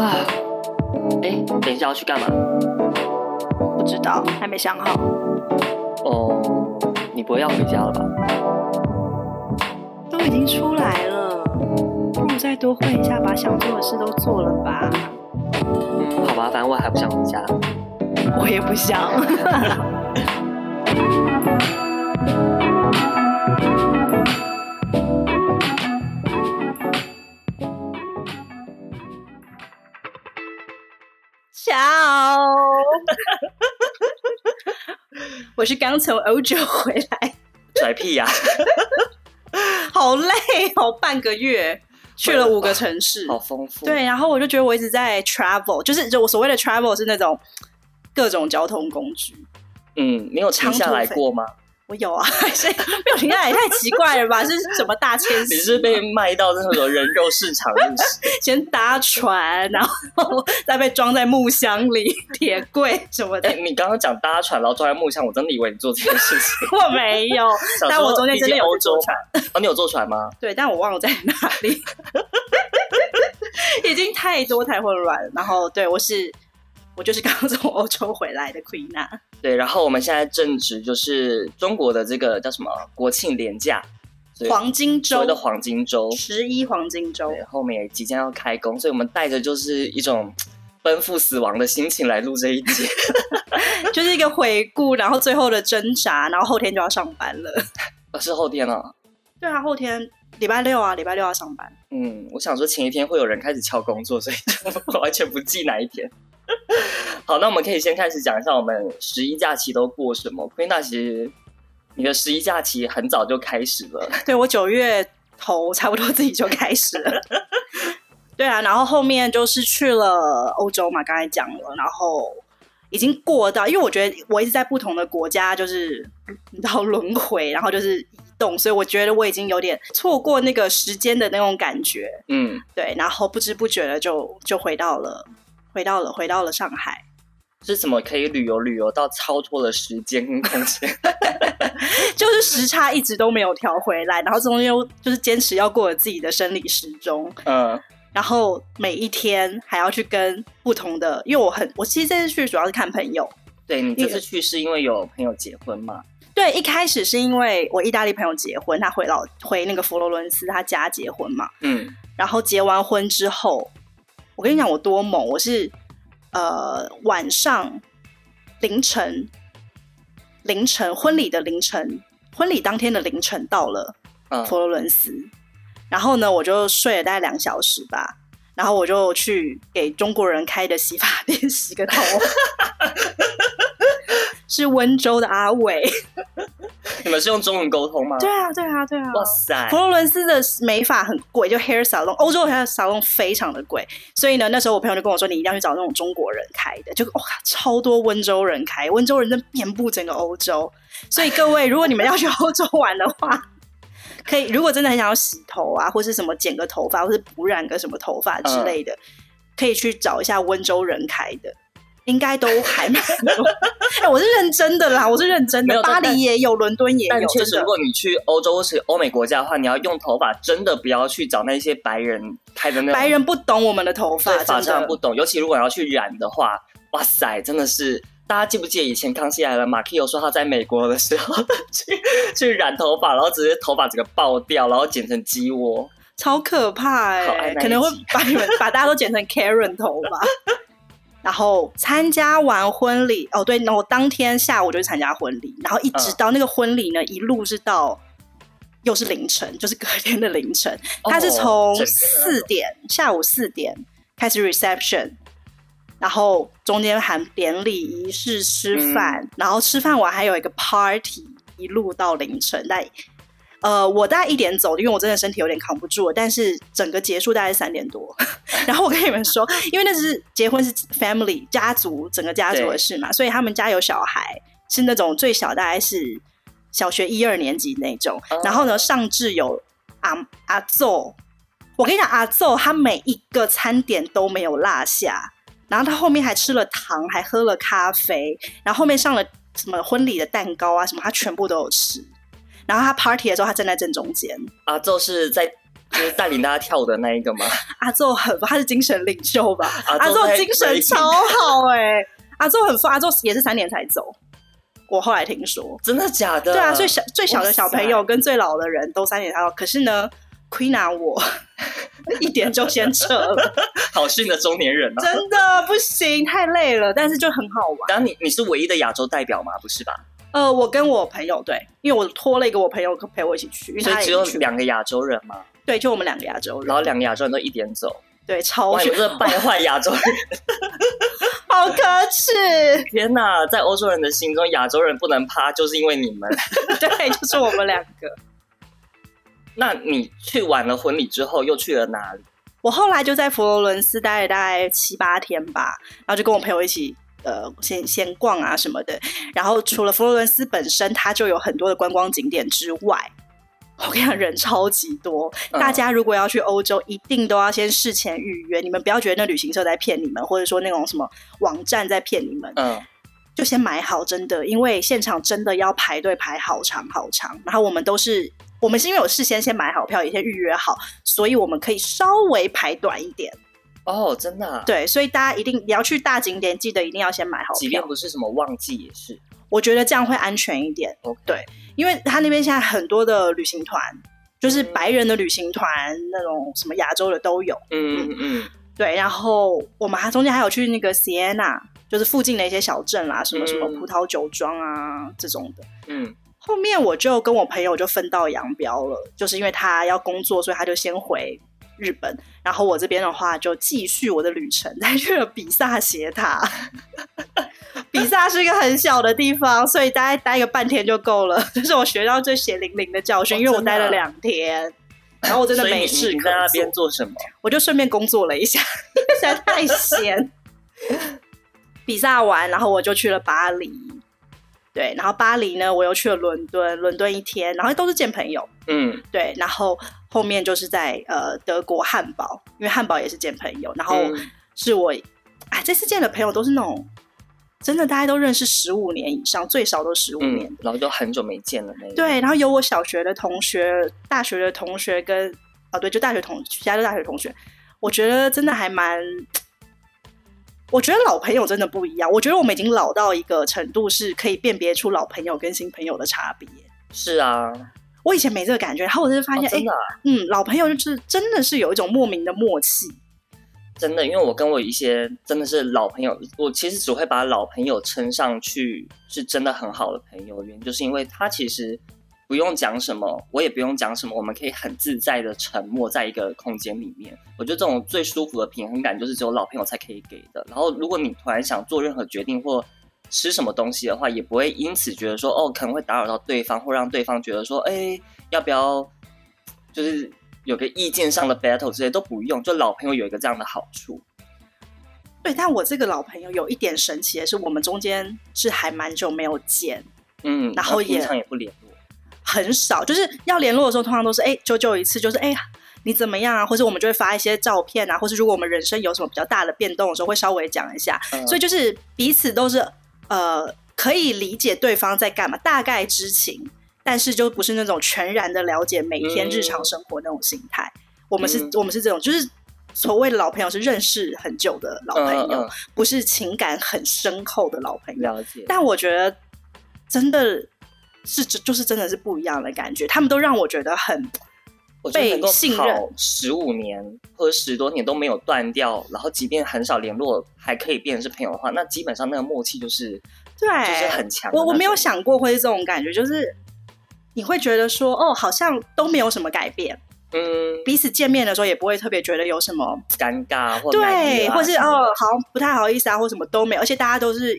啊，哎，等一下要去干嘛？不知道，还没想好。哦，你不会要回家了吧？都已经出来了，不如再多混一下，把想做的事都做了吧。嗯，好吧，反正我还不想回家。我也不想。我是刚从欧洲回来，拽屁呀！好累哦，半个月去了五个城市，好丰富。对，然后我就觉得我一直在 travel，就是就我所谓的 travel 是那种各种交通工具。嗯，你有停下来过吗？我有啊，所以没有停下来也太奇怪了吧？是什么大迁徙？你是被卖到那种人肉市场是是？先搭船，然后再被装在木箱里，铁柜什么的。欸、你刚刚讲搭船，然后装在木箱，我真的以为你做这件事情。我没有，但我中间真的有坐船。哦，你有坐船吗？对，但我忘了在哪里。已经太多太混乱了。然后，对我是。我就是刚刚从欧洲回来的 Queen 啊，对，然后我们现在正值就是中国的这个叫什么国庆连假，黄金周，的黄金周，十一黄金周，对，后面也即将要开工，所以我们带着就是一种奔赴死亡的心情来录这一集，就是一个回顾，然后最后的挣扎，然后后天就要上班了，啊，是后天啊？对啊，后天礼拜六啊，礼拜六要上班。嗯，我想说前一天会有人开始敲工作，所以 我完全不记哪一天。好，那我们可以先开始讲一下我们十一假期都过什么。Queena，其实你的十一假期很早就开始了。对，我九月头差不多自己就开始了。对啊，然后后面就是去了欧洲嘛，刚才讲了，然后已经过到，因为我觉得我一直在不同的国家，就是你知道轮回，然后就是移动，所以我觉得我已经有点错过那个时间的那种感觉。嗯，对，然后不知不觉的就就回到了。回到了，回到了上海，是怎么可以旅游旅游到超脱了时间跟空间？就是时差一直都没有调回来，然后中间又就是坚持要过自己的生理时钟，嗯，然后每一天还要去跟不同的，因为我很，我其实这次去主要是看朋友。对，你这次去是因为有朋友结婚嘛？对，一开始是因为我意大利朋友结婚，他回老回那个佛罗伦斯他家结婚嘛，嗯，然后结完婚之后。我跟你讲，我多猛！我是呃晚上凌晨凌晨婚礼的凌晨，婚礼当天的凌晨到了佛罗伦斯，嗯，然后呢，我就睡了大概两小时吧，然后我就去给中国人开的洗发店洗个头。是温州的阿伟，你们是用中文沟通吗？对啊，对啊，对啊！哇塞，佛罗伦斯的美发很贵，就 hair salon，欧洲的 hair salon 非常的贵，所以呢，那时候我朋友就跟我说，你一定要去找那种中国人开的，就哇，超多温州人开，温州人真遍布整个欧洲，所以各位，如果你们要去欧洲玩的话，可以，如果真的很想要洗头啊，或是什么剪个头发，或是补染个什么头发之类的，嗯、可以去找一下温州人开的。应该都还蛮多，哎，我是认真的啦，我是认真的。巴黎也有，伦敦也有。但确实，如果你去欧洲或是欧美国家的话，你要用头发，真的不要去找那些白人开的那种。白人不懂我们的头发，发上不懂。尤其如果要去染的话，哇塞，真的是！大家记不记得以前康熙来了，马 Key 有说他在美国的时候 去去染头发，然后直接头发整个爆掉，然后剪成鸡窝，超可怕哎、欸！可能会把你们把大家都剪成 Karen 头发。然后参加完婚礼哦，对，然后当天下午就去参加婚礼，然后一直到那个婚礼呢，嗯、一路是到又是凌晨，就是隔天的凌晨。他、哦、是从四点下午四点开始 reception，然后中间含典礼仪式吃饭，嗯、然后吃饭完还有一个 party，一路到凌晨。但呃，我大概一点走，因为我真的身体有点扛不住了。但是整个结束大概是三点多。然后我跟你们说，因为那是结婚是 family 家族整个家族的事嘛，所以他们家有小孩，是那种最小大概是小学一二年级那种。然后呢，上至有阿阿奏，我跟你讲，阿奏他每一个餐点都没有落下。然后他后面还吃了糖，还喝了咖啡，然后后面上了什么婚礼的蛋糕啊什么，他全部都有吃。然后他 party 的时候，他站在正中间。阿宙是在就是带领大家跳舞的那一个吗？阿宙很，他是精神领袖吧？阿宙精神超好哎、欸，阿宙很疯，阿宙也是三年才走。我后来听说，真的假的？对啊，最小最小的小朋友跟最老的人都三点才走。可是呢，Queena 我 一点就先撤了，好逊的中年人啊！真的不行，太累了，但是就很好玩。然后你你是唯一的亚洲代表吗？不是吧？呃，我跟我朋友对，因为我拖了一个我朋友陪我一起去，所以只有两个亚洲人嘛？对，就我们两个亚洲人，然后两个亚洲人都一点走，对，超远，这败坏亚洲人。好可耻！天哪，在欧洲人的心中，亚洲人不能趴，就是因为你们。对，就是我们两个。那你去完了婚礼之后，又去了哪里？我后来就在佛罗伦斯待了大概七八天吧，然后就跟我朋友一起呃先先逛啊什么的。然后除了佛罗伦斯本身，它就有很多的观光景点之外。我跟你讲，人超级多。大家如果要去欧洲，一定都要先事前预约。你们不要觉得那旅行社在骗你们，或者说那种什么网站在骗你们。嗯，就先买好，真的，因为现场真的要排队排好长好长。然后我们都是，我们是因为有事先先买好票，也先预约好，所以我们可以稍微排短一点。哦，真的啊？对，所以大家一定你要去大景点，记得一定要先买好票。即便不是什么旺季也是。我觉得这样会安全一点。哦，对。因为他那边现在很多的旅行团，就是白人的旅行团，那种什么亚洲的都有。嗯嗯嗯，对。然后我们还中间还有去那个 Siena，就是附近的一些小镇啦，什么什么葡萄酒庄啊这种的。嗯。后面我就跟我朋友就分道扬镳了，就是因为他要工作，所以他就先回日本。然后我这边的话就继续我的旅程，再去了比萨斜塔。比萨是一个很小的地方，所以大概待个半天就够了。这是我学到最血淋淋的教训，因为我待了两天，然后我真的没事。你在那边做什么？我就顺便工作了一下，实在太闲。比萨完，然后我就去了巴黎。对，然后巴黎呢，我又去了伦敦，伦敦一天，然后都是见朋友。嗯，对，然后后面就是在呃德国汉堡，因为汉堡也是见朋友。然后是我，哎、嗯，这次见的朋友都是那种。真的，大家都认识十五年以上，最少都十五年，嗯，然后就很久没见了那种。对，然后有我小学的同学、大学的同学跟啊，对，就大学同其他的大学同学，我觉得真的还蛮，我觉得老朋友真的不一样。我觉得我们已经老到一个程度，是可以辨别出老朋友跟新朋友的差别。是啊，我以前没这个感觉，然后我就发现，哎，哦，真的啊，嗯，老朋友就是真的是有一种莫名的默契。真的，因为我跟我一些真的是老朋友，我其实只会把老朋友称上去，是真的很好的朋友。原因就是因为他其实不用讲什么，我也不用讲什么，我们可以很自在的沉默在一个空间里面。我觉得这种最舒服的平衡感，就是只有老朋友才可以给的。然后，如果你突然想做任何决定或吃什么东西的话，也不会因此觉得说哦，可能会打扰到对方，或让对方觉得说，哎，要不要就是。有个意见上的 battle 这些都不用，就老朋友有一个这样的好处。对，但我这个老朋友有一点神奇的是，我们中间是还蛮久没有见，嗯，然后也平常也不联络，很少，就是要联络的时候，通常都是哎，久久一次，就是哎，你怎么样啊？或者我们就会发一些照片啊，或是如果我们人生有什么比较大的变动的时候，会稍微讲一下。嗯，所以就是彼此都是呃，可以理解对方在干嘛，大概知情。但是就不是那种全然的了解每天日常生活那种心态，嗯，我们是，我们是这种，就是所谓的老朋友是认识很久的老朋友，不是情感很深厚的老朋友。了解。但我觉得真的是，就是真的是不一样的感觉。他们都让我觉得很被信任，十五年或者十多年都没有断掉，然后即便很少联络，还可以变成是朋友的话，那基本上那个默契就是对，就是很强。我我没有想过会是这种感觉，就是。你会觉得说，哦，好像都没有什么改变，嗯，彼此见面的时候也不会特别觉得有什么尴尬或对，或是哦，好像不太好意思啊，或什么都没有，而且大家都是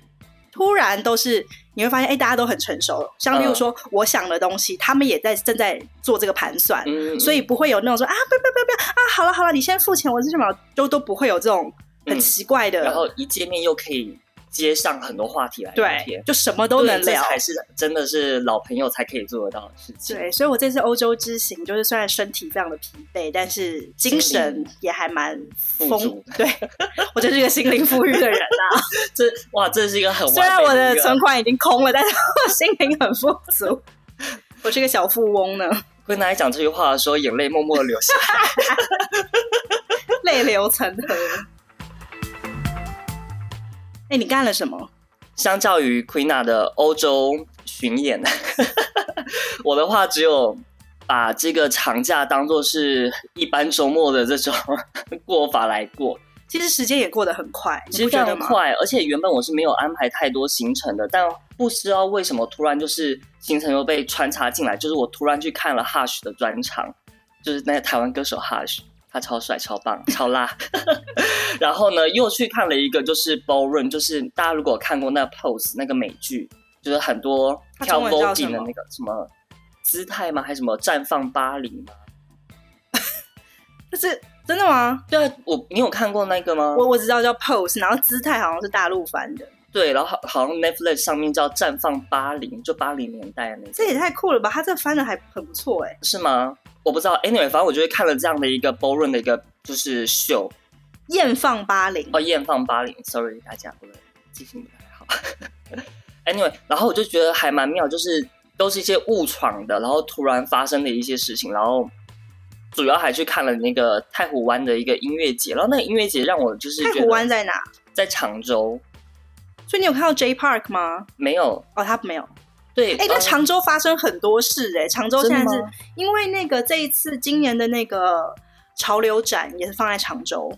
突然都是你会发现，哎，大家都很成熟，像比如说我想的东西，嗯、他们也在正在做这个盘算，嗯，所以不会有那种说啊，不要不要不不啊，好了好了，你先付钱，我是什么都都不会有这种很奇怪的，嗯、然后一见面又可以。接上很多话题来聊天，对，就什么都能聊，才是真的是老朋友才可以做得到的事情。对，所以我这次欧洲之行，就是虽然身体非常的疲惫，但是精神也还蛮丰足。对，我就是一个心灵富裕的人啊！这哇，这是一个很虽然我的存款已经空了，但是我心灵很富足。我是个小富翁呢。跟大家讲这句话的时候，眼泪默默的流下来，泪流成河。哎、欸，你干了什么？相较于 Queena 的欧洲巡演，我的话只有把这个长假当做是一般周末的这种 过法来过。其实时间也过得很快，其实非常快，而且原本我是没有安排太多行程的，但不知道为什么突然就是行程又被穿插进来，就是我突然去看了 Hush 的专场，就是那个台湾歌手 Hush，他超帅、超棒、超辣。然后呢，又去看了一个就是 Ballroom，就是大家如果看过那个 Pose 那个美剧，就是很多跳 Voguing 的那个什么姿态吗？还是什么绽放巴黎吗？就是。真的吗？对啊，我你有看过那个吗？我我知道叫 Pose，然后姿态好像是大陆翻的。对，然后好好像 Netflix 上面叫绽放八零，就八零年代的那个。这也太酷了吧！他这个翻的还很不错哎。是吗？我不知道。Anyway，反正我就是看了这样的一个 Ballroom 的一个就是秀，艳放八零哦，艳放八零。Sorry，大家我的记性不太好。Anyway，然后我就觉得还蛮妙，就是都是一些误闯的，然后突然发生的一些事情，然后。主要还去看了那个太湖湾的一个音乐节，然后那个音乐节让我就是太湖湾在哪？在常州。所以你有看到 J Park 吗？没有哦，他没有。对，哎、欸，那常州发生很多事哎、欸，常州现在是因为那个这一次今年的那个潮流展也是放在常州。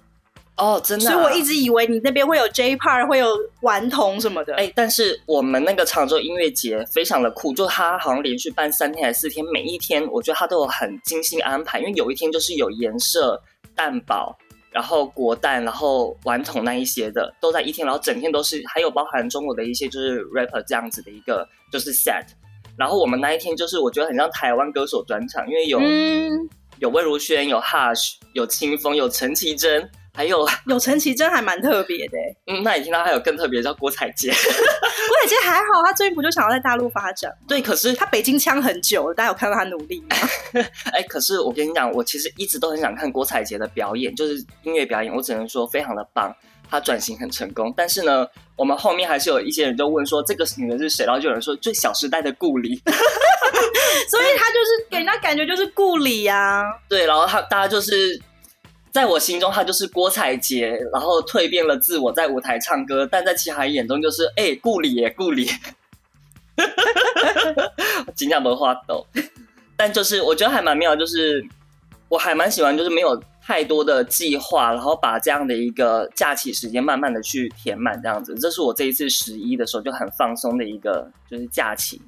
哦，真的、啊，所以我一直以为你那边会有 J Park，会有顽童什么的。哎、欸，但是我们那个常州音乐节非常的酷，就他好像连续办三天还是四天，每一天我觉得他都有很精心安排。因为有一天就是有颜色、蛋堡，然后国蛋，然后顽童那一些的都在一天，然后整天都是，还有包含中国的一些就是 rapper 这样子的一个就是 set。然后我们那一天就是我觉得很像台湾歌手专场，因为有、嗯、有魏如萱，有 Hush，有清风，有陈绮贞。还有有陈绮贞还蛮特别的，嗯，那你听到还有更特别叫郭采洁，郭采洁还好，他最近不就想要在大陆发展？对，可是他北京腔很久了，大家有看到他努力吗？哎，可是我跟你讲，我其实一直都很想看郭采洁的表演，就是音乐表演，我只能说非常的棒，他转型很成功。但是呢，我们后面还是有一些人就问说这个女人是谁，然后就有人说最小时代的顾里，所以他就是给人家感觉就是顾里呀、啊。对，然后他大家就是。在我心中，她就是郭采洁，然后蜕变了自我，在舞台唱歌；但在其他眼中，就是哎，顾里耶，顾里，尽量不话抖。但就是我觉得还蛮妙，就是我还蛮喜欢，就是没有太多的计划，然后把这样的一个假期时间慢慢的去填满，这样子。这是我这一次十一的时候就很放松的一个就是假期。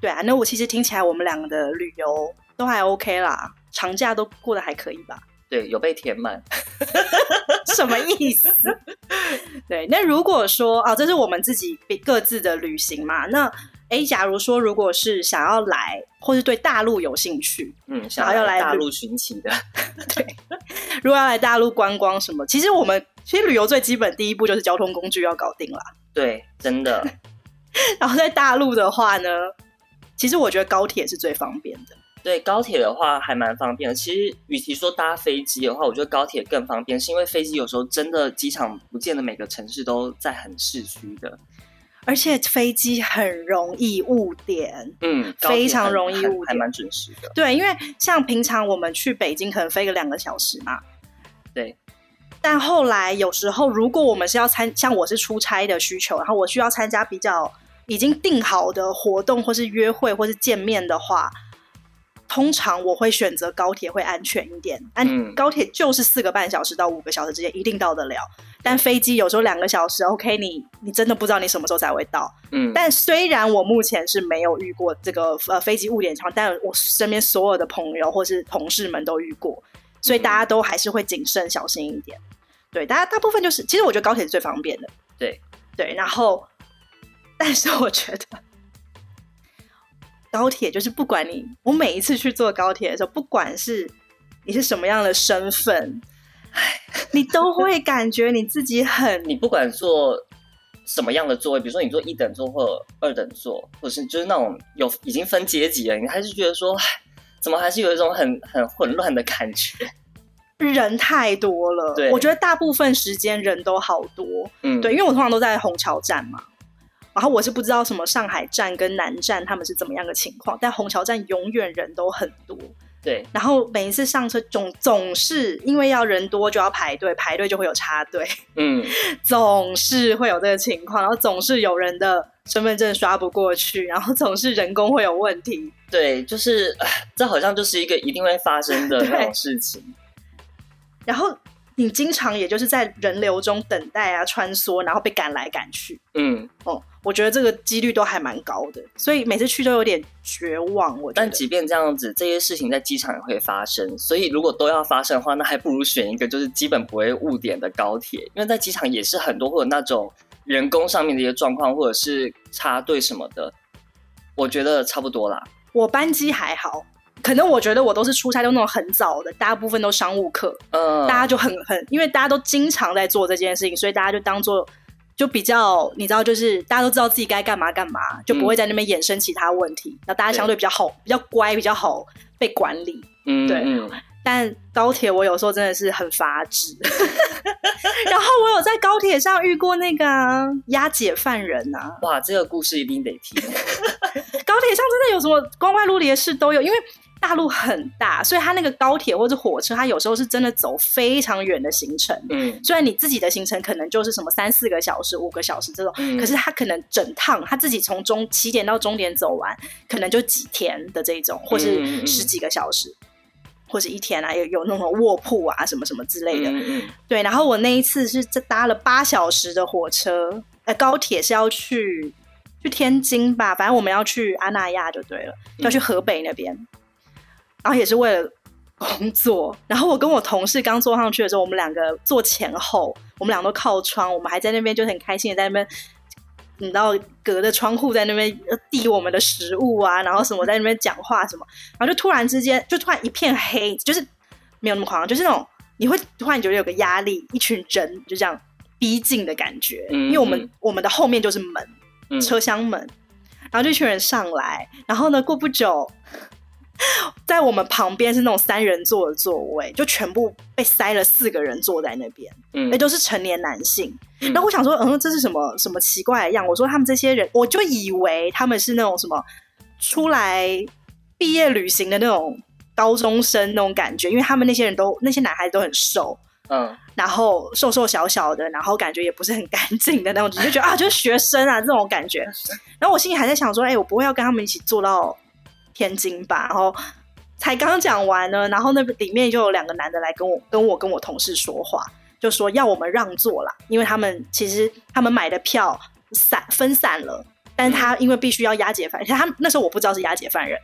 对啊，那我其实听起来我们两个的旅游都还 OK 啦。长假都过得还可以吧？对，有被填满，什么意思？对，那如果说啊，这是我们自己各自的旅行嘛？那哎，假如说如果是想要来，或是对大陆有兴趣，嗯，想要来大陆寻奇的，对，如果要来大陆观光什么，其实我们其实旅游最基本第一步就是交通工具要搞定啦。对，真的。然后在大陆的话呢，其实我觉得高铁是最方便的。对，高铁的话还蛮方便的。其实，与其说搭飞机的话，我觉得高铁更方便，是因为飞机有时候真的机场不见得每个城市都在很市区的，而且飞机很容易误点，嗯，非常容易误点，还蛮准时的。对，因为像平常我们去北京可能飞个两个小时嘛，对。但后来有时候，如果我们是要参，像我是出差的需求，然后我需要参加比较已经定好的活动，或是约会，或是见面的话。通常我会选择高铁会安全一点，安高铁就是四个半小时到五个小时之间一定到得了，但飞机有时候两个小时，OK，你你真的不知道你什么时候才会到。嗯，但虽然我目前是没有遇过这个呃飞机误点情况，但我身边所有的朋友或是同事们都遇过，所以大家都还是会谨慎小心一点。对，大家大部分就是，其实我觉得高铁是最方便的。对对，然后，但是我觉得。高铁就是不管你，我每一次去坐高铁的时候，不管是你是什么样的身份，你都会 感觉你自己很……你不管坐什么样的座位，比如说你坐一等座或二等座，或是就是那种有已经分阶级了，你还是觉得说，怎么还是有一种很很混乱的感觉？人太多了，对，我觉得大部分时间人都好多，嗯，对，因为我通常都在虹桥站嘛。然后我是不知道什么上海站跟南站他们是怎么样的情况，但虹桥站永远人都很多。对，然后每一次上车总总是因为要人多就要排队，排队就会有插队，嗯，总是会有这个情况，然后总是有人的身份证刷不过去，然后总是人工会有问题。对，就是这好像就是一个一定会发生的那种事情。然后你经常也就是在人流中等待啊，穿梭，然后被赶来赶去，嗯，哦。我觉得这个几率都还蛮高的，所以每次去都有点绝望。我但即便这样子，这些事情在机场也会发生。所以如果都要发生的话，那还不如选一个就是基本不会误点的高铁，因为在机场也是很多会有那种人工上面的一些状况，或者是插队什么的。我觉得差不多啦。我班机还好，可能我觉得我都是出差都那种很早的，大部分都商务客，嗯，大家就很很，因为大家都经常在做这件事情，所以大家就当做。就比较，你知道，就是大家都知道自己该干嘛干嘛，就不会在那边衍生其他问题。那、嗯、大家相对比较好，比较乖，比较好被管理。嗯，对。嗯、但高铁我有时候真的是很发指。然后我有在高铁上遇过那个押解犯人啊！哇，这个故事一定得听。高铁上真的有什么光怪陆离的事都有，因为。大陆很大，所以它那个高铁或者火车，它有时候是真的走非常远的行程。嗯，虽然你自己的行程可能就是什么三四个小时、五个小时这种，嗯、可是它可能整趟他自己从终起点到终点走完，可能就几天的这种，或是十几个小时，嗯、或者一天啊，有有那种卧铺啊，什么什么之类的。对，然后我那一次是搭了八小时的火车，呃，高铁是要去去天津吧，反正我们要去阿那亚就对了，要去河北那边。然后也是为了工作，然后我跟我同事刚坐上去的时候，我们两个坐前后，我们俩都靠窗，我们还在那边就很开心的在那边，你知道隔着窗户在那边递我们的食物啊，然后什么在那边讲话什么，然后就突然之间就突然一片黑，就是没有那么夸张，就是那种你会突然觉得有个压力，一群人就这样逼近的感觉，因为我们我们的后面就是门，嗯、车厢门，然后这群人上来，然后呢过不久。在我们旁边是那种三人座的座位，就全部被塞了四个人坐在那边，嗯，也都是成年男性。嗯、然后我想说，嗯，这是什么什么奇怪的样？我说他们这些人，我就以为他们是那种什么出来毕业旅行的那种高中生那种感觉，因为他们那些人都那些男孩子都很瘦，嗯，然后瘦瘦小小的，然后感觉也不是很干净的那种，就觉得啊，就是学生啊这种感觉。然后我心里还在想说，哎、欸，我不会要跟他们一起坐到。天津吧，然后才刚讲完呢，然后那里面就有两个男的来跟我、跟我、跟我同事说话，就说要我们让座啦，因为他们其实他们买的票散分散了，但是他因为必须要押解犯人，他那时候我不知道是押解犯人，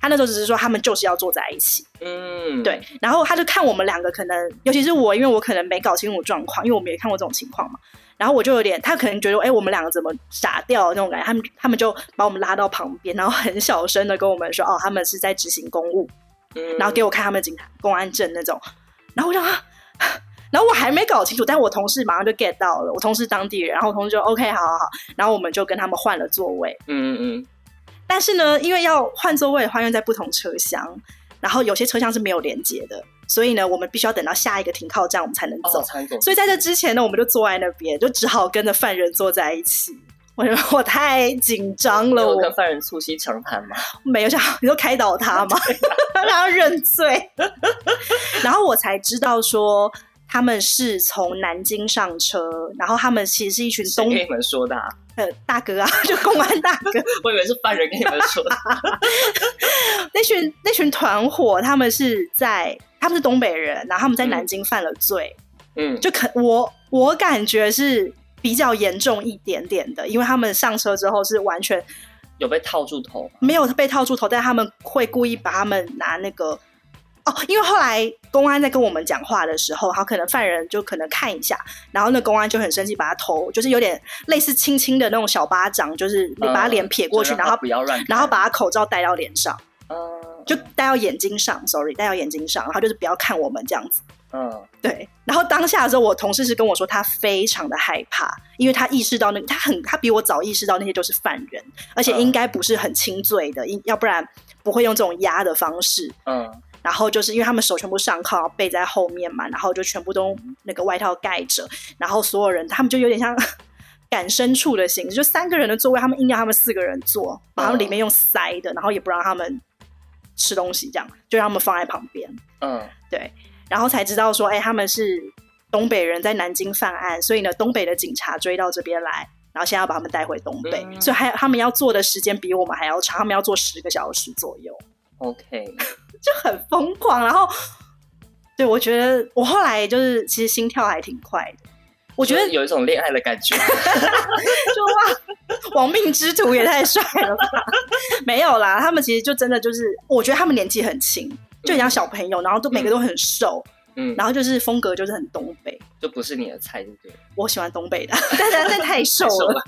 他那时候只是说他们就是要坐在一起，嗯，对，然后他就看我们两个可能，尤其是我，因为我可能没搞清楚状况，因为我没看过这种情况嘛。然后我就有点，他可能觉得，哎，我们两个怎么傻掉那种感觉？他们他们就把我们拉到旁边，然后很小声的跟我们说，哦，他们是在执行公务，嗯，然后给我看他们警察公安证那种。然后我就啊，然后我还没搞清楚，但我同事马上就 get 到了，我同事当地人，然后我同事就 OK，好好好，然后我们就跟他们换了座位，嗯嗯嗯。但是呢，因为要换座位的话，因为在不同车厢，然后有些车厢是没有连接的。所以呢，我们必须要等到下一个停靠站，我们才能走。哦、所以在这之前呢，我们就坐在那边，就只好跟着犯人坐在一起。我觉得我太紧张了。我跟犯人促膝长谈吗？没有，想你就开导他嘛？让他认罪。然后我才知道说他们是从南京上车，然后他们其实是一群东。跟你们说的、啊？呃，大哥啊，就公安大哥。我以为是犯人跟你们说的。那群那群团伙，他们是在。他们是东北人，然后他们在南京犯了罪，嗯，就可我我感觉是比较严重一点点的，因为他们上车之后是完全有被套住头，没有被套住头，但他们会故意把他们拿那个哦，因为后来公安在跟我们讲话的时候，他可能犯人就可能看一下，然后那公安就很生气，把他头就是有点类似轻轻的那种小巴掌，就是你把他脸撇过去，嗯、然后不要乱，然后把他口罩戴到脸上，嗯。就戴到眼睛上，sorry，戴到眼睛上，然后就是不要看我们这样子。嗯，对。然后当下的时候，我同事是跟我说，他非常的害怕，因为他意识到那个，他很，他比我早意识到那些都是犯人，而且应该不是很轻罪的，因要不然不会用这种压的方式。嗯。然后就是因为他们手全部上铐，背在后面嘛，然后就全部都那个外套盖着，然后所有人他们就有点像赶牲畜的形式，就三个人的座位，他们硬要他们四个人坐，然后里面用塞的，然后也不让他们吃东西，这样就让他们放在旁边。嗯，对，然后才知道说，哎，他们是东北人在南京犯案，所以呢，东北的警察追到这边来，然后现在要把他们带回东北，嗯、所以还他们要坐的时间比我们还要长，他们要坐十个小时左右。OK，就很疯狂。然后，对，我觉得我后来就是其实心跳还挺快的。我觉得有一种恋爱的感觉，就哇，亡命之徒也太帅了吧！没有啦，他们其实就真的就是，我觉得他们年纪很轻，就很像小朋友，然后都每个都很瘦，嗯，然后就是风格就是很东北，就不是你的菜，对不对？我喜欢东北的，但是但太瘦了，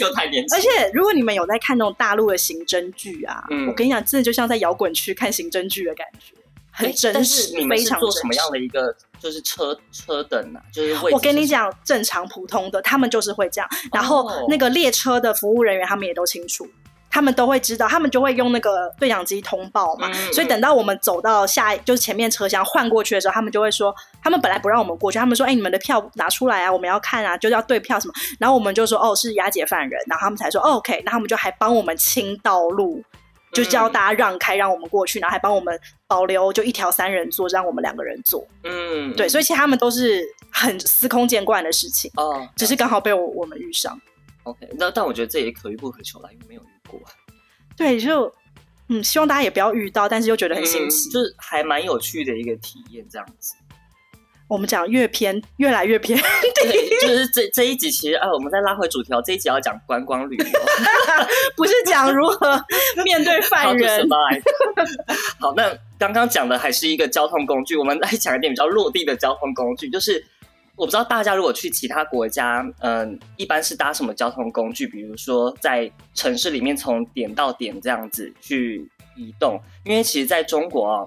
又太年轻。而且如果你们有在看那种大陆的刑侦剧啊，我跟你讲，真的就像在摇滚区看刑侦剧的感觉。很真实，你们是做什么样的一个就是车车等啊？就是我跟你讲，正常普通的，他们就是会这样。然后那个列车的服务人员，他们也都清楚，他们都会知道，他们就会用那个对讲机通报嘛。所以等到我们走到下，就是前面车厢换过去的时候，他们就会说，他们本来不让我们过去，他们说，哎，你们的票拿出来啊，我们要看啊，就是要对票什么。然后我们就说，哦，是押解犯人。然后他们才说，哦，OK。然后他们就还帮我们清道路。就叫大家让开，让我们过去，然后还帮我们保留就一条三人座，让我们两个人坐。嗯，对，所以其实他们都是很司空见惯的事情哦，只是刚好被我我们遇上。OK，那但我觉得这也可遇不可求啦，因为没有遇过。对，就嗯，希望大家也不要遇到，但是又觉得很新奇，嗯，就是还蛮有趣的一个体验，这样子。我们讲越偏，越来越偏。对，就是这这一集其实，呃、啊，我们再拉回主题，这一集要讲观光旅游，不是讲如何面对犯人。好，那刚刚讲的还是一个交通工具，我们来讲一点比较落地的交通工具。就是我不知道大家如果去其他国家，嗯，一般是搭什么交通工具？比如说在城市里面从点到点这样子去移动，因为其实在中国啊，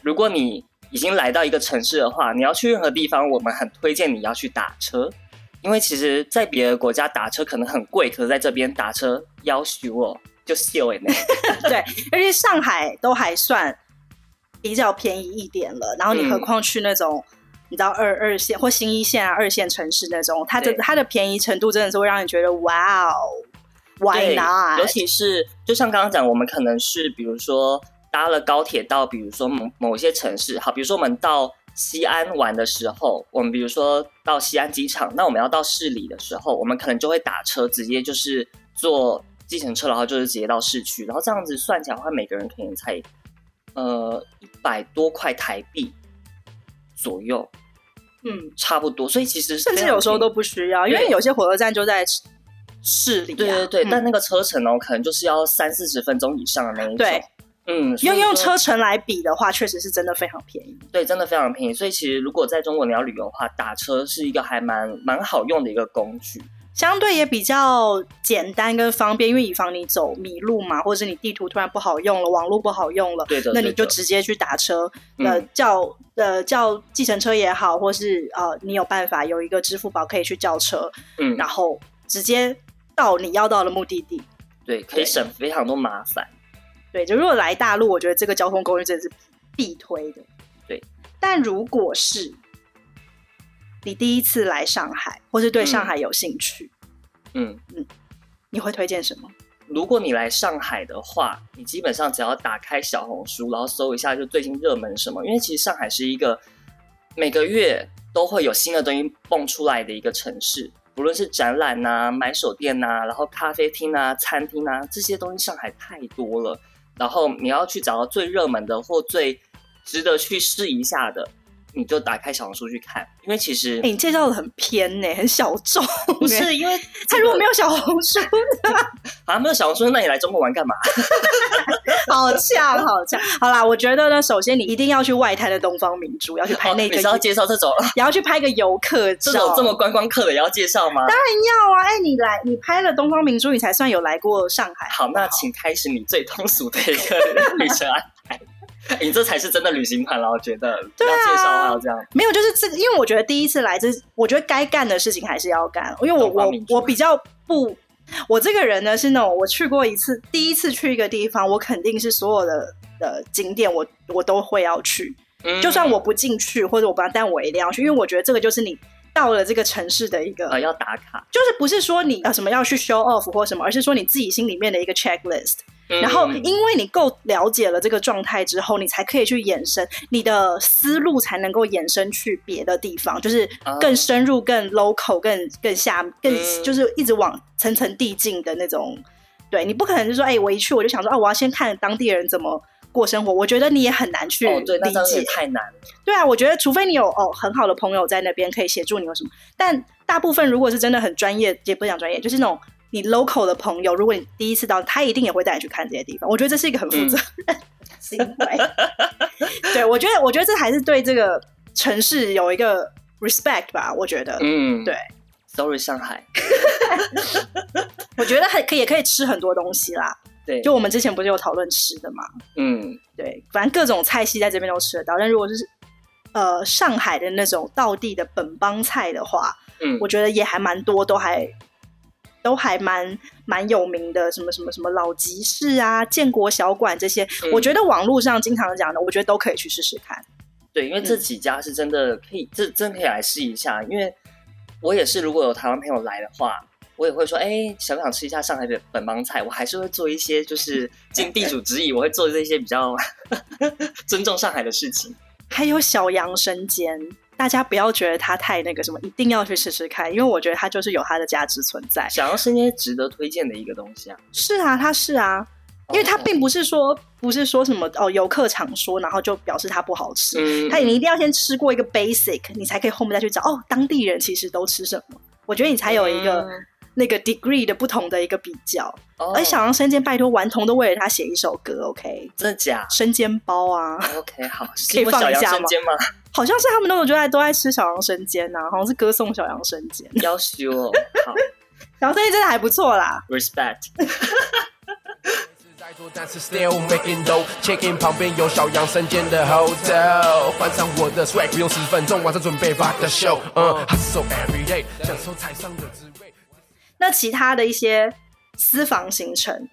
如果你已经来到一个城市的话，你要去任何地方，我们很推荐你要去打车，因为其实，在别的国家打车可能很贵，可是在这边打车要求哦，就秀哎，对，而且上海都还算比较便宜一点了，然后你何况去那种、嗯、你知道二二线或新一线啊二线城市那种，它的它的便宜程度真的是会让你觉得哇哦，Why not？尤其是就像刚刚讲，我们可能是比如说。搭了高铁到，比如说某某些城市，好，比如说我们到西安玩的时候，我们比如说到西安机场，那我们要到市里的时候，我们可能就会打车，直接就是坐计程车，然后就是直接到市区，然后这样子算起来的话，每个人可能才呃一百多块台币左右，嗯，差不多。所以其实甚至有时候都不需要，因为有些火车站就在市里啊，对对对，嗯，但那个车程哦，可能就是要三四十分钟以上的那一种。对。嗯，用用车程来比的话，确实是真的非常便宜。对，真的非常便宜。所以其实如果在中国你要旅游的话，打车是一个还蛮蛮好用的一个工具，相对也比较简单跟方便。因为以防你走迷路嘛，或者是你地图突然不好用了，网络不好用了，对的，那你就直接去打车，呃，叫呃叫计程车也好，或是呃你有办法有一个支付宝可以去叫车，嗯，然后直接到你要到的目的地。对，可以省非常多麻烦。对，就如果来大陆，我觉得这个交通工具真的是必推的。对，但如果是你第一次来上海，或是对上海有兴趣，嗯嗯，你会推荐什么？如果你来上海的话，你基本上只要打开小红书，然后搜一下就最近热门什么，因为其实上海是一个每个月都会有新的东西蹦出来的一个城市，不论是展览啊、买手店啊、然后咖啡厅啊、餐厅啊这些东西，上海太多了。然后你要去找到最热门的或最值得去试一下的，你就打开小红书去看，因为其实哎，你介绍的很偏呢，很小众。不是因为他如果没有小红书呢？啊，没有小红书，那你来中国玩干嘛？好呛，好呛。好啦，我觉得呢，首先你一定要去外滩的东方明珠，要去拍那个。你是要介绍这种？也要去拍个游客照，这种这么观光客的也要介绍吗？当然要啊！哎，你来，你拍了东方明珠，你才算有来过上海。好，那请开始你最通俗的一个旅程安排。你这才是真的旅行团了，我觉得。对啊。要介绍还要这样。没有，就是这个，因为我觉得第一次来，这我觉得该干的事情还是要干。因为我我我比较不，我这个人呢是那种，我去过一次，第一次去一个地方，我肯定是所有的的景点我我都会要去，嗯，就算我不进去或者我不要，但我一定要去，因为我觉得这个就是你。到了这个城市的一个呃要打卡，就是不是说你呃什么要去 show off 或什么，而是说你自己心里面的一个 checklist。嗯、然后因为你够了解了这个状态之后，你才可以去延伸你的思路，才能够延伸去别的地方，就是更深入、更 local、更更下、更就是一直往层层递进的那种。对，你不可能就说，哎，我一去我就想说，啊，我要先看当地人怎么过生活。我觉得你也很难去理解，太难了。对啊，我觉得除非你有哦很好的朋友在那边可以协助你，有什么？但大部分如果是真的很专业，也不讲专业，就是那种你 local 的朋友，如果你第一次到，他一定也会带你去看这些地方。我觉得这是一个很负责任的行为。对，我觉得，我觉得这还是对这个城市有一个 respect 吧。我觉得，嗯，对。Sorry，上海。我觉得还可以，也可以吃很多东西啦。对，就我们之前不是有讨论吃的嘛？嗯，对，反正各种菜系在这边都吃得到。但如果是呃上海的那种道地的本帮菜的话，嗯，我觉得也还蛮多，都还都还蛮蛮有名的，什么什么什么老集市啊、建国小馆这些，嗯，我觉得网络上经常讲的，我觉得都可以去试试看。对，因为这几家是真的可以，嗯，这真可以来试一下，因为。我也是，如果有台湾朋友来的话，我也会说，哎、欸，想不想吃一下上海的本帮菜？我还是会做一些，就是尽地主之谊，我会做这些比较 尊重上海的事情。还有小羊生煎，大家不要觉得它太那个什么，一定要去试试看，因为我觉得它就是有它的价值存在。想要是那些值得推荐的一个东西啊。是啊，它是啊。因为它并不是说不是说什么哦，游客常说，然后就表示它不好吃。嗯，它你一定要先吃过一个 basic，你才可以后面再去找哦，当地人其实都吃什么。我觉得你才有一个、嗯、那个 degree 的不同的一个比较。哦、而小杨生煎，拜托顽童都为了他写一首歌，OK？真的假？生煎包啊，OK，好，可以放一下吗？吗好像是他们都有就爱都爱吃小杨生煎呐，好像是歌颂小杨生煎。要修哦，好，小羊生煎真的还不错啦，respect。但是 still making dough check in 旁边有小杨生煎的 hotel，换上我的 swag，不用十分钟，晚上准备 rock the show。嗯，hustle every day，享受台上的滋味。那其他的一些私房行程，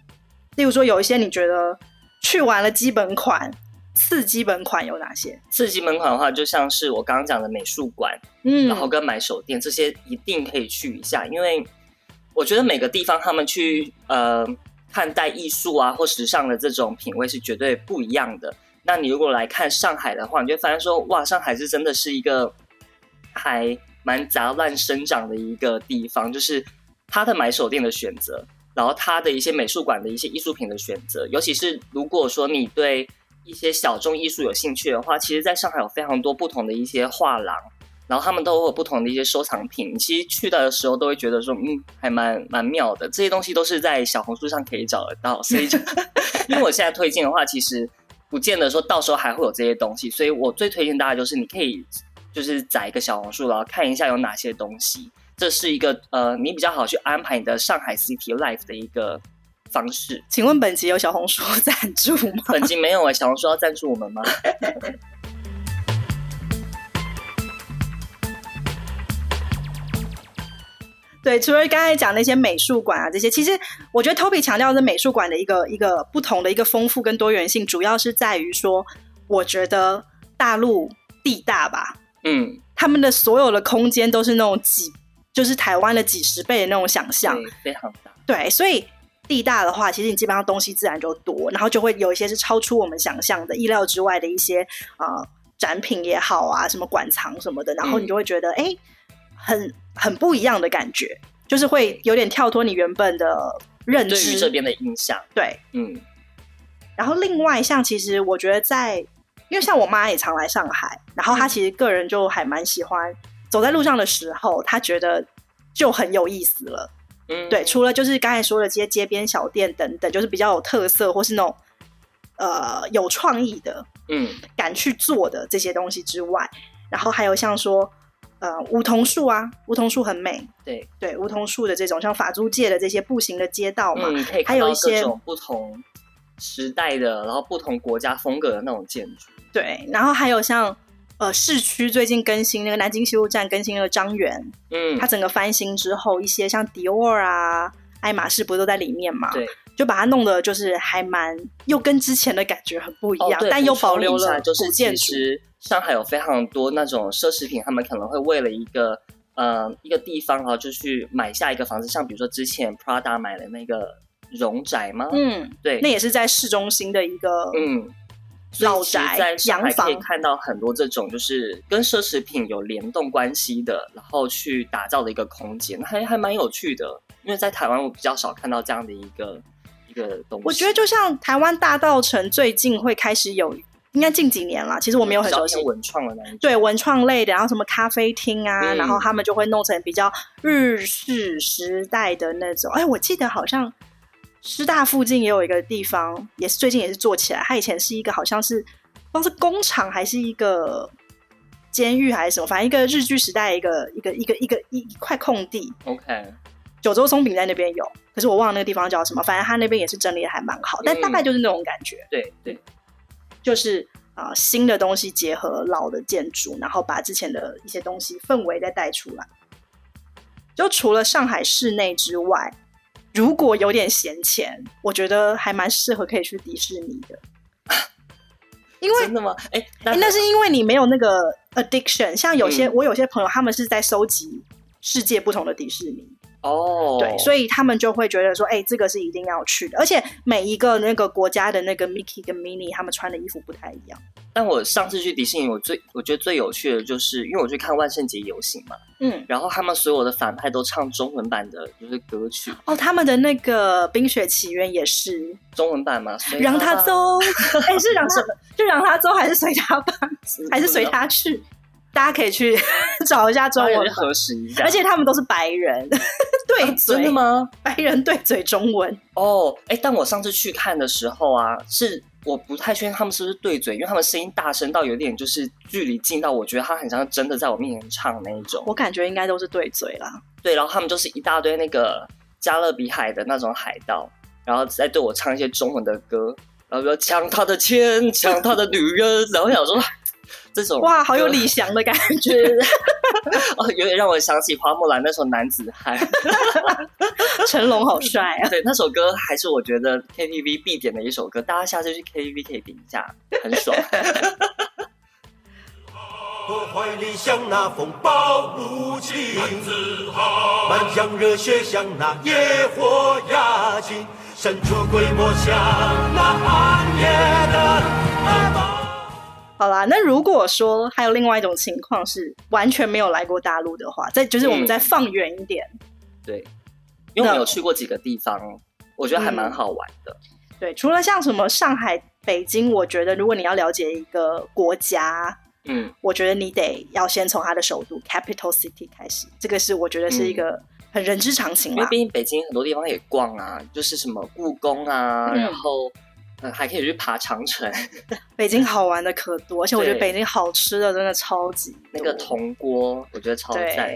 例如说有一些你觉得去完了基本款，次基本款有哪些？次基本款的话，就像是我刚刚讲的美术馆，嗯，然后跟买手店这些一定可以去一下，因为我觉得每个地方他们去呃。看待艺术啊或时尚的这种品味是绝对不一样的。那你如果来看上海的话，你就会发现说，哇，上海是真的是一个还蛮杂乱生长的一个地方。就是它的买手店的选择，然后他的一些美术馆的一些艺术品的选择，尤其是如果说你对一些小众艺术有兴趣的话，其实在上海有非常多不同的一些画廊。然后他们都有不同的一些收藏品，你其实去到的时候都会觉得说，嗯，还蛮蛮妙的。这些东西都是在小红书上可以找得到，所以就 因为我现在推荐的话，其实不见得说到时候还会有这些东西，所以我最推荐大家就是你可以就是载一个小红书，然后看一下有哪些东西。这是一个呃，你比较好去安排你的上海 City Life 的一个方式。请问本集有小红书赞助吗？本集没有啊，小红书要赞助我们吗？对，除了刚才讲那些美术馆啊，这些其实我觉得 Toby 强调的美术馆的一个一个不同的一个丰富跟多元性，主要是在于说，我觉得大陆地大吧，嗯，他们的所有的空间都是那种几，就是台湾的几十倍的那种想象，非常大。对，所以地大的话，其实你基本上东西自然就多，然后就会有一些是超出我们想象的、意料之外的一些啊、呃、展品也好啊，什么馆藏什么的，然后你就会觉得哎、嗯，很。很不一样的感觉，就是会有点跳脱你原本的认知，对于这边的印象。对，嗯。然后另外，像其实我觉得在，因为像我妈也常来上海，然后她其实个人就还蛮喜欢走在路上的时候，他觉得就很有意思了。嗯，对，除了就是刚才说的这些街边小店等等，就是比较有特色或是那种呃有创意的，嗯，敢去做的这些东西之外，然后还有像说。呃，梧桐树啊，梧桐树很美。对对，梧桐树的这种像法租界的这些步行的街道嘛，嗯，可以看到各种不同时代的，然后不同国家风格的那种建筑。对，然后还有像呃市区最近更新那个南京西路站更新了张园，嗯，它整个翻新之后，一些像迪奥啊、爱马仕不都在里面嘛？对，就把它弄得就是还蛮又跟之前的感觉很不一样，哦、但又保留了就是建筑。上海有非常多那种奢侈品，他们可能会为了一个呃一个地方啊，就去买下一个房子，像比如说之前 Prada 买的那个荣宅吗？嗯，对，那也是在市中心的一个嗯老宅在上海可以看到很多这种就是跟奢侈品有联动关系的，然后去打造的一个空间，还还蛮有趣的。因为在台湾我比较少看到这样的一个一个东西。我觉得就像台湾大道城最近会开始有。应该近几年了，其实我没有很熟悉文创的那种。对，文创类的，然后什么咖啡厅啊，嗯、然后他们就会弄成比较日式时代的那种。哎，我记得好像师大附近也有一个地方，也是最近也是做起来。它以前是一个好像是不知道是工厂还是一个监狱还是什么，反正一个日据时代一个一个一个一个一一块空地。OK，九州松饼在那边有，可是我忘了那个地方叫什么。反正他那边也是整理的还蛮好，但大概就是那种感觉。嗯、对对。就是啊、呃，新的东西结合老的建筑，然后把之前的一些东西氛围再带出来。就除了上海市内之外，如果有点闲钱，我觉得还蛮适合可以去迪士尼的。因为真的吗？哎、欸，那是因为你没有那个 addiction。像有些、嗯、我有些朋友，他们是在收集世界不同的迪士尼。哦，oh. 对，所以他们就会觉得说，哎、欸，这个是一定要去的，而且每一个那个国家的那个 Mickey 跟 Minnie，他们穿的衣服不太一样。但我上次去迪士尼，我最我觉得最有趣的就是，因为我去看万圣节游行嘛，嗯，然后他们所有的反派都唱中文版的，就是歌曲。哦，他们的那个冰雪奇缘也是中文版吗？让他走，哎、欸，是让他 就让他走，还是随他吧，还是随他去？大家可以去 找一下中文，核实一下。而且他们都是白人 对嘴，真的吗？白人对嘴中文哦，哎，但我上次去看的时候啊，是我不太确定他们是不是对嘴，因为他们声音大声到有点就是距离近到我觉得他很像真的在我面前唱那一种。我感觉应该都是对嘴啦。对，然后他们就是一大堆那个加勒比海的那种海盗，然后在对我唱一些中文的歌，然后说抢他的钱，抢他的女人，然后想说。这种哇，好有李翔的感觉 哦，有点让我想起花木兰那首《男子汉》，成龙好帅啊！对，那首歌还是我觉得 KTV 必点的一首歌，大家下次去 KTV 可以点一下，很爽。我怀里像那风暴无情，男子汉，满腔热血像那野火压境，神出鬼没像那暗夜的好啦，那如果说还有另外一种情况是完全没有来过大陆的话，再就是我们再放远一点，嗯，对，因为我们有去过几个地方，我觉得还蛮好玩的，嗯。对，除了像什么上海、北京，我觉得如果你要了解一个国家，嗯，我觉得你得要先从它的首都 capital city 开始，这个是我觉得是一个很人之常情嘛，因为毕竟北京很多地方也逛啊，就是什么故宫啊，嗯，然后。嗯，还可以去爬长城。北京好玩的可多，而且我觉得北京好吃的真的超级。那个铜锅，我觉得超赞。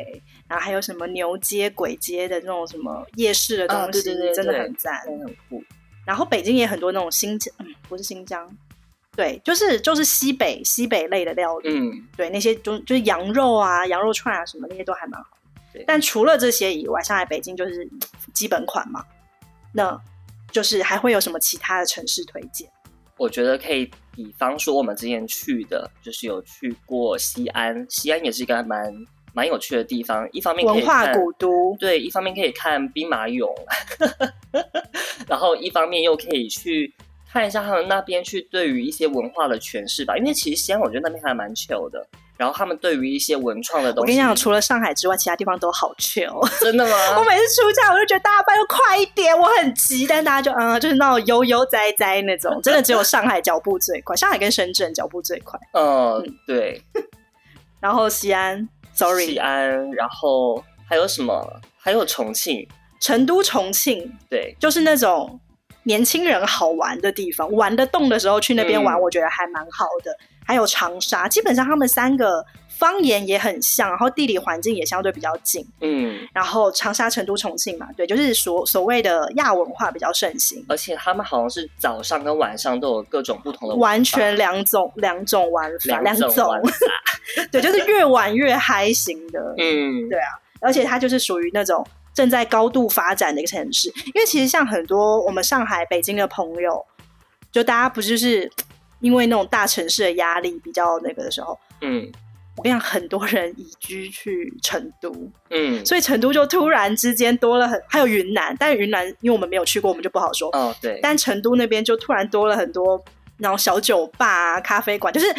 然后还有什么牛街、鬼街的那种什么夜市的东西，真的很赞，很酷。然后北京也很多那种新疆，嗯，不是新疆，对，就是就是西北西北类的料理。嗯，对，那些就就是羊肉啊、羊肉串啊什么那些都还蛮好。对，但除了这些以外，上海、北京就是基本款嘛。那。就是还会有什么其他的城市推荐？我觉得可以，比方说我们之前去的，就是有去过西安，西安也是一个蛮蛮有趣的地方。一方面可以文化古都，对，一方面可以看兵马俑，然后一方面又可以去看一下他们那边去对于一些文化的诠释吧。因为其实西安，我觉得那边还蛮 chill 的。然后他们对于一些文创的东西，我跟你讲，除了上海之外，其他地方都好 chill。真的吗？我每次出差，我就觉得大家拜托快一点，我很急，但大家就嗯，就是那种悠悠哉哉那种，真的只有上海脚步最快，上海跟深圳脚步最快。嗯，对。然后西安，sorry，西安，然后还有什么？还有重庆、成都、重庆，对，就是那种年轻人好玩的地方，玩得动的时候去那边玩，我觉得还蛮好的。嗯还有长沙，基本上他们三个方言也很像，然后地理环境也相对比较近。嗯，然后长沙、成都、重庆嘛，对，就是所所谓的亚文化比较盛行。而且他们好像是早上跟晚上都有各种不同的，完全两种两种玩法，两种，种对，就是越晚越嗨型的。嗯，对啊，而且它就是属于那种正在高度发展的一个城市，因为其实像很多我们上海、北京的朋友，就大家不就是。因为那种大城市的压力比较那个的时候，嗯，我跟你讲，很多人移居去成都，嗯，所以成都就突然之间多了很，还有云南，但是云南因为我们没有去过，我们就不好说。哦，对。但成都那边就突然多了很多那种小酒吧啊、咖啡馆，就是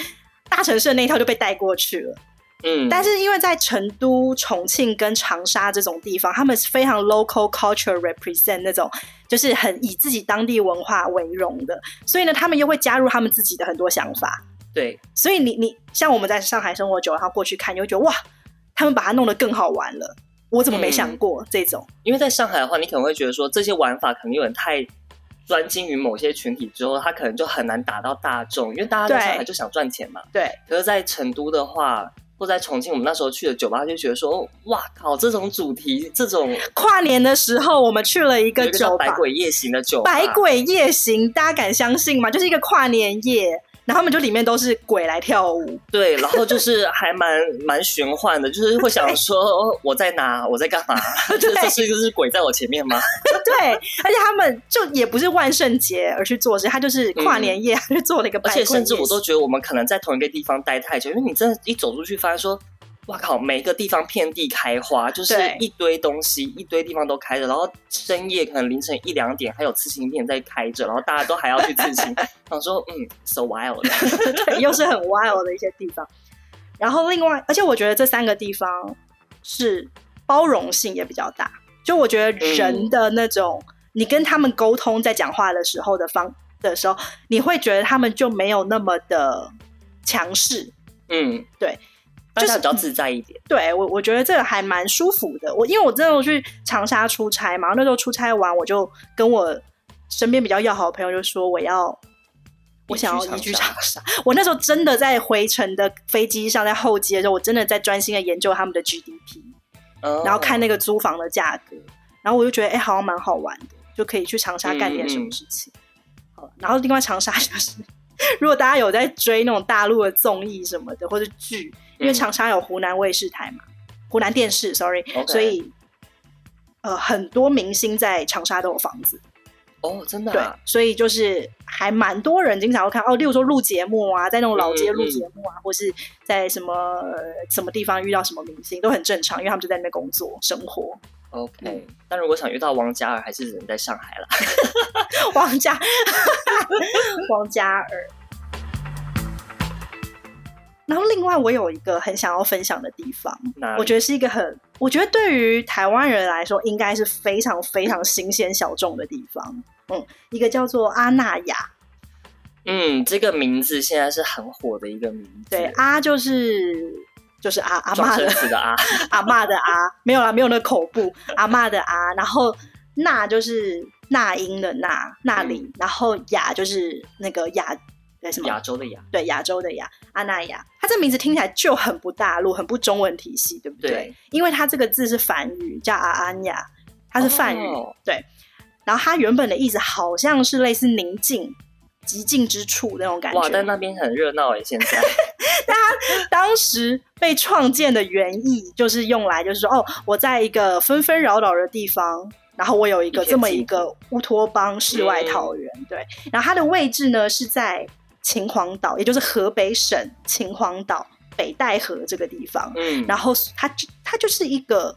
大城市的那一套就被带过去了。嗯，但是因为在成都、重庆跟长沙这种地方，他们是非常 local culture represent 那种，就是很以自己当地文化为荣的，所以呢，他们又会加入他们自己的很多想法。对，所以你你像我们在上海生活久了，然后过去看，你会觉得哇，他们把它弄得更好玩了。我怎么没想过、嗯、这种？因为在上海的话，你可能会觉得说这些玩法可能有点太专精于某些群体，之后他可能就很难打到大众，因为大家在上海就想赚钱嘛。对。可是，在成都的话，或在重庆，我们那时候去的酒吧就觉得说，哇靠，这种主题，这种跨年的时候，我们去了一个酒吧，百鬼夜行的酒吧，百鬼夜行，大家敢相信吗？就是一个跨年夜。然后他们就里面都是鬼来跳舞，对，然后就是还蛮蛮玄幻的，就是会想说我在哪，我在干嘛？就是这是就是鬼在我前面吗？对，而且他们就也不是万圣节而去做事，他就是跨年夜 去做了一个，而且甚至我都觉得我们可能在同一个地方待太久，因为你真的，一走出去发现说。哇靠！每一个地方遍地开花，就是一堆东西，一堆地方都开着。然后深夜可能凌晨一两点，还有刺青店在开着，然后大家都还要去刺青。想说，嗯，so wild，对，又是很 wild 的一些地方。然后另外，而且我觉得这三个地方是包容性也比较大。就我觉得人的那种，嗯、你跟他们沟通在讲话的时候的方的时候，你会觉得他们就没有那么的强势。嗯，对。就是比较自在一点，对我我觉得这个还蛮舒服的。我因为我真的去长沙出差嘛，那时候出差完，我就跟我身边比较要好的朋友就说，我要我想要移居长沙。我那时候真的在回程的飞机上，在候机的时候，我真的在专心的研究他们的 GDP，哦，然后看那个租房的价格，然后我就觉得哎，好像蛮好玩的，就可以去长沙干点什么事情。然后另外长沙就是，如果大家有在追那种大陆的综艺什么的或者剧。因为长沙有湖南卫视台嘛，湖南电视，sorry，Okay. 所以呃很多明星在长沙都有房子哦，真的、啊，对，所以就是还蛮多人经常会看哦，例如说录节目啊，在那种老街录节目啊，嗯嗯，或是在什么、呃、什么地方遇到什么明星都很正常，因为他们就在那边工作生活。OK，、嗯、但如果想遇到王嘉尔，还是只能在上海了。王嘉，王嘉尔。然后，另外我有一个很想要分享的地方，我觉得是一个很，我觉得对于台湾人来说，应该是非常非常新鲜小众的地方。嗯，一个叫做阿那亚。嗯，这个名字现在是很火的一个名字。对，阿就是就是阿阿妈的，的 阿阿妈的阿，没有啦，没有那口部阿妈的阿。然后那就是那英的那那里，嗯、然后雅就是那个亚。对，什么？亚洲的亚，对，亚洲的亚，阿那亚，它这名字听起来就很不大陆，很不中文体系，对不对？对，因为它这个字是梵语，叫阿安亚，它是梵语，哦、对。然后它原本的意思好像是类似宁静、极静之处那种感觉。哇，但那边很热闹诶，现在。但它当时被创建的原意就是用来，就是说，哦，我在一个纷纷扰扰的地方，然后我有一个这么一个乌托邦世外桃源，嗯、对。然后它的位置呢是在。秦皇岛，也就是河北省秦皇岛北戴河这个地方，嗯，然后它它就是一个，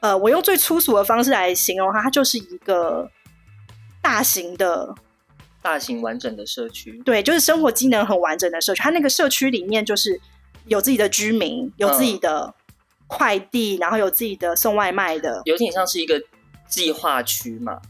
呃，我用最粗俗的方式来形容它，它就是一个大型的、大型完整的社区，对，就是生活机能很完整的社区。它那个社区里面就是有自己的居民，有自己的快递，嗯、然后有自己的送外卖的，有点像是一个计划区嘛。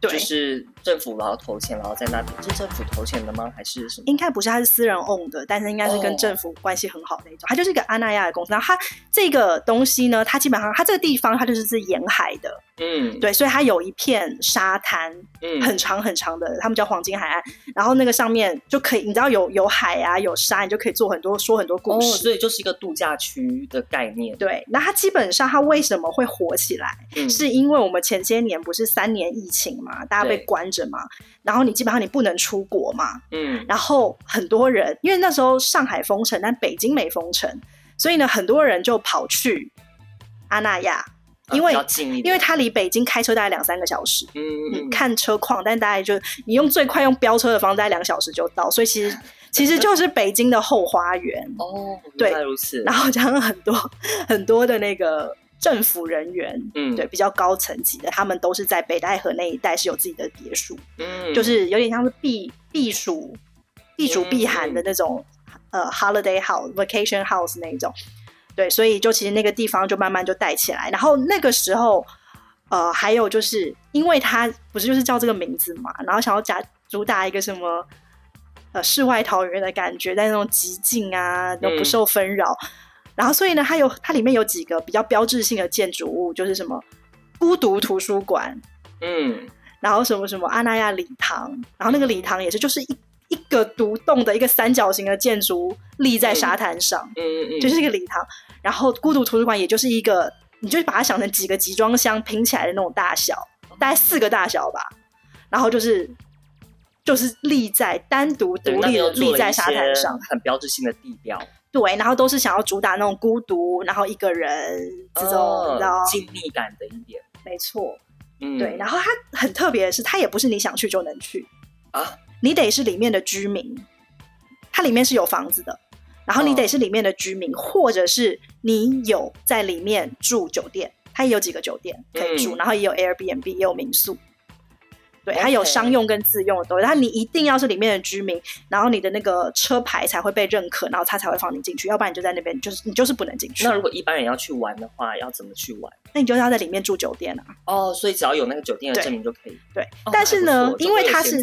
对。就是政府然后投钱，然后在那边是政府投钱的吗？还是什么？应该不是，他是私人 own 的，但是应该是跟政府关系很好的那种。他就是一个安那亚的公司。然后他这个东西呢，它基本上它这个地方它就是是沿海的，嗯，对，所以它有一片沙滩，嗯，很长很长的，他们叫黄金海岸。然后那个上面就可以，你知道有有海啊，有沙，你就可以做很多说很多故事。Oh, 所以就是一个度假区的概念。对，那它基本上它为什么会火起来？嗯，是因为我们前些年不是三年疫情嘛，大家被关着嘛，然后你基本上你不能出国嘛，嗯，然后很多人因为那时候上海封城，但北京没封城，所以呢，很多人就跑去阿那亚，因为、啊、因为它离北京开车大概两三个小时，嗯，嗯，看车况，但大概就你用最快用飙车的方式，大概两小时就到，所以其实 其实就是北京的后花园哦。对，如此。然后讲很多很多的那个政府人员，嗯，对，比较高层级的，他们都是在北戴河那一带是有自己的别墅，嗯，就是有点像是避避暑、避暑避寒的那种，嗯、呃，holiday house、vacation house 那一种。对，所以就其实那个地方就慢慢就带起来。然后那个时候，呃，还有就是因为他不是就是叫这个名字嘛，然后想要假主打一个什么。呃，世外桃源的感觉，在那种极静啊，都不受纷扰。嗯、然后，所以呢，它有它里面有几个比较标志性的建筑物，就是什么孤独图书馆，嗯，然后什么什么阿那亚礼堂，然后那个礼堂也是就是一一个独栋的一个三角形的建筑立在沙滩上，嗯嗯嗯，就是一个礼堂。然后孤独图书馆也就是一个，你就把它想成几个集装箱拼起来的那种大小，大概四个大小吧。然后就是。就是立在单独独立的立在沙滩上，很标志性的地标。对，然后都是想要主打那种孤独，然后一个人这种，你知道静谧感的一点。没错，嗯，对。然后它很特别的是，它也不是你想去就能去啊，你得是里面的居民。它里面是有房子的，然后你得是里面的居民，或者是你有在里面住酒店，它也有几个酒店可以住，然后也有 Airbnb，也有民宿。对，它有商用跟自用的都有，但你一定要是里面的居民，然后你的那个车牌才会被认可，然后他才会放你进去，要不然你就在那边，就是你就是不能进去。那如果一般人要去玩的话，要怎么去玩？那你就要在里面住酒店啊。哦，所以只要有那个酒店的证明就可以。对，但是呢，因为它是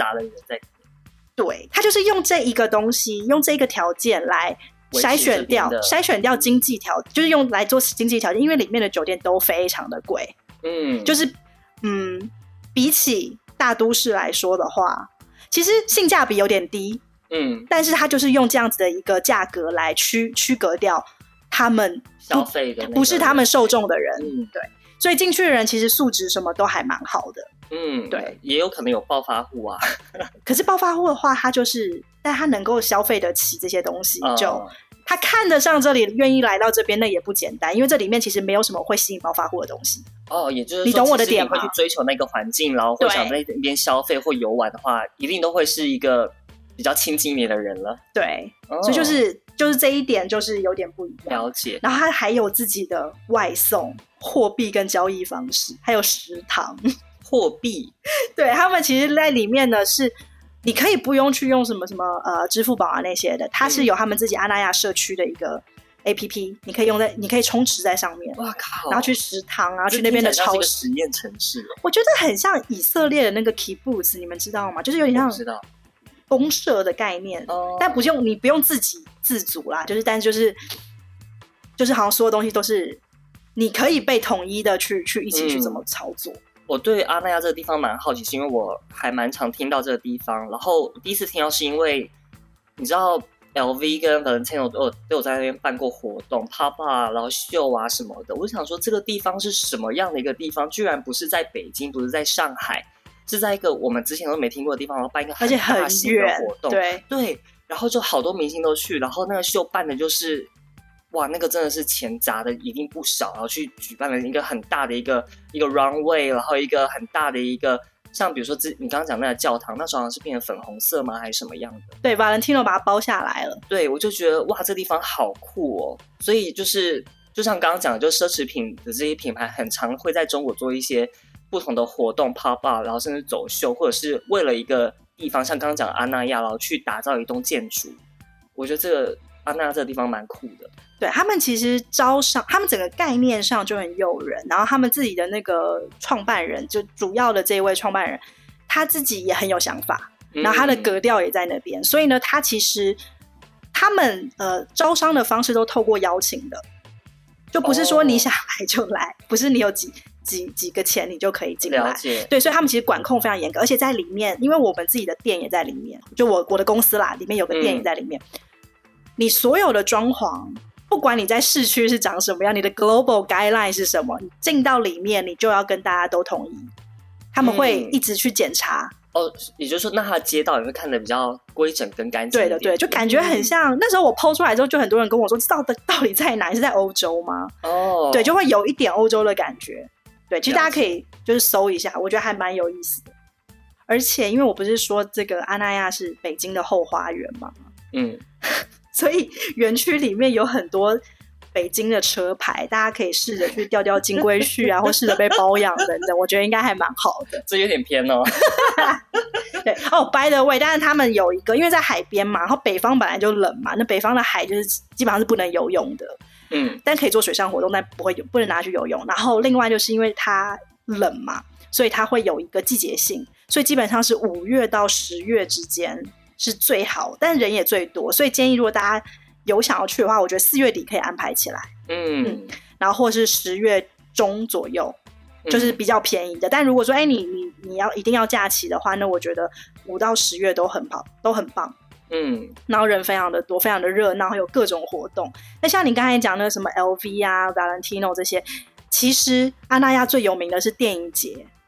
对，他就是用这一个东西，用这个条件来筛选掉，筛选掉经济条，就是用来做经济条件，因为里面的酒店都非常的贵。嗯，就是嗯，比起。大都市来说的话，其实性价比有点低，嗯，但是他就是用这样子的一个价格来区区隔掉他们消费的，不是他们受众的人，嗯，对，所以进去的人其实素质什么都还蛮好的，嗯，对，也有可能有暴发户啊，可是暴发户的话，他就是，但他能够消费得起这些东西，就。嗯他看得上这里，愿意来到这边，那也不简单，因为这里面其实没有什么会吸引暴发户的东西。哦，也就是你懂我的点吗？会去追求那个环境，然后会想在那边消费或游玩的话，一定都会是一个比较亲近你的人了。对，哦、所以就是就是这一点就是有点不一样。了解。然后他还有自己的外送货币跟交易方式，还有食堂 货币。对，他们其实在里面呢是。你可以不用去用什么什么呃支付宝啊那些的，它是有他们自己阿那亚社区的一个 APP，你可以用在，你可以充值在上面。哇靠！然后去食堂啊，去那边的超市。实验城市。我觉得很像以色列的那个 Kibbutz，你们知道吗？就是有点像知道公社的概念，但不用你不用自给自足啦，就是但是就是就是好像所有东西都是你可以被统一的去去一起去怎么操作。嗯我对阿那亚这个地方蛮好奇，是因为我还蛮常听到这个地方。然后第一次听到是因为你知道，LV 跟 Valentino 都有都有在那边办过活动，pop 然后秀啊什么的。我就想说，这个地方是什么样的一个地方？居然不是在北京，不是在上海，是在一个我们之前都没听过的地方，然后办一个很大型的活动。对对，然后就好多明星都去，然后那个秀办的就是。哇，那个真的是钱砸的一定不少，然后去举办了一个很大的一个一个 runway，然后一个很大的一个，像比如说之你刚刚讲那个教堂，那时候好像是变成粉红色吗，还是什么样的？对，Valentino 把它包下来了。对，我就觉得哇，这地方好酷哦。所以就是就像刚刚讲的，就奢侈品的这些品牌，很常会在中国做一些不同的活动 pop up，然后甚至走秀，或者是为了一个地方，像刚刚讲的阿那亚，然后去打造一栋建筑。我觉得这个阿那亚这个地方蛮酷的。对，他们其实招商，他们整个概念上就很诱人。然后他们自己的那个创办人，就主要的这一位创办人，他自己也很有想法，然后他的格调也在那边。嗯、所以呢，他其实他们呃招商的方式都透过邀请的，就不是说你想来就来，哦、不是你有几几几个钱你就可以进来。对，所以他们其实管控非常严格，而且在里面，因为我们自己的店也在里面，就我我的公司啦，里面有个店也在里面，嗯、你所有的装潢。不管你在市区是长什么样，你的 global guideline 是什么，你进到里面，你就要跟大家都统一。他们会一直去检查。嗯、哦，也就是说，那他的街道也会看得比较规整跟干净。对的，对，就感觉很像、嗯、那时候我 PO 出来之后，就很多人跟我说，知道的到底在哪？是在欧洲吗？哦，对，就会有一点欧洲的感觉。对，其实大家可以就是搜一下，我觉得还蛮有意思的。而且，因为我不是说这个阿那亚是北京的后花园吗？嗯，所以园区里面有很多北京的车牌，大家可以试着去钓钓金龟婿啊，或试着被包养等等，我觉得应该还蛮好的。这有点偏哦。对哦，by the way，但是他们有一个，因为在海边嘛，然后北方本来就冷嘛，那北方的海就是基本上是不能游泳的。嗯，但可以做水上活动，但不会有不能拿去游泳。然后另外就是因为它冷嘛，所以它会有一个季节性，所以基本上是五月到十月之间是最好，但人也最多。所以建议如果大家有想要去的话，我觉得四月底可以安排起来。嗯，嗯，然后或是十月中左右，就是比较便宜的。嗯、但如果说哎，你你你要一定要假期的话，那我觉得五到十月都很棒，都很棒。嗯，然后人非常的多，非常的热闹，还有各种活动。那像你刚才讲那个什么 LV 啊、Valentino 这些，其实阿那亚最有名的是电影节哦，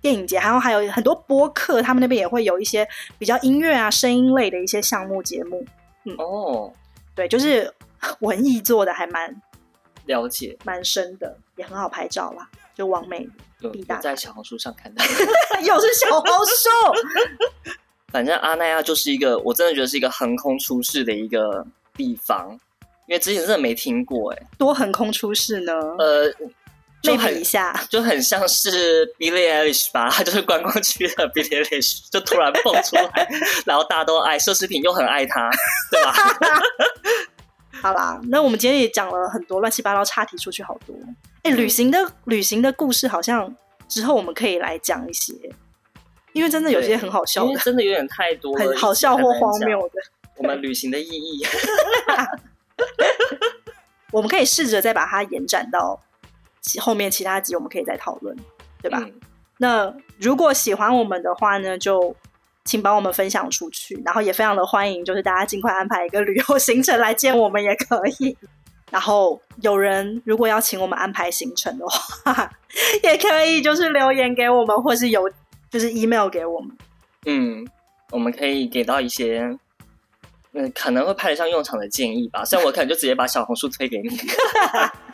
电影节，然后还有很多播客，他们那边也会有一些比较音乐啊、声音类的一些项目节目。嗯哦，对，就是 文艺做的还蛮了解，蛮深的，也很好拍照啦，就完美必打在小红书上看到，又是小红书。反正阿那亚就是一个，我真的觉得是一个横空出世的一个地方，因为之前真的没听过，哎，多横空出世呢？呃，就很一下，就很像是 Billie Eilish 吧，他 就是观光区的 Billie Eilish，就突然蹦出来，然后大家都爱奢侈品，又很爱他，对吧？好啦，那我们今天也讲了很多乱七八糟，岔题出去好多。哎，旅行的旅行的故事，好像之后我们可以来讲一些。因为真的有些很好笑的，真的有点太多了，很好笑或荒谬的。我们旅行的意义，我们可以试着再把它延展到后面其他集，我们可以再讨论，对吧？嗯、那如果喜欢我们的话呢，就请帮我们分享出去，然后也非常的欢迎，就是大家尽快安排一个旅游行程来见我们也可以。然后有人如果要请我们安排行程的话，也可以就是留言给我们，或是有。就是 email 给我们，嗯，我们可以给到一些，嗯，可能会派得上用场的建议吧。虽然我可能就直接把小红书推给你。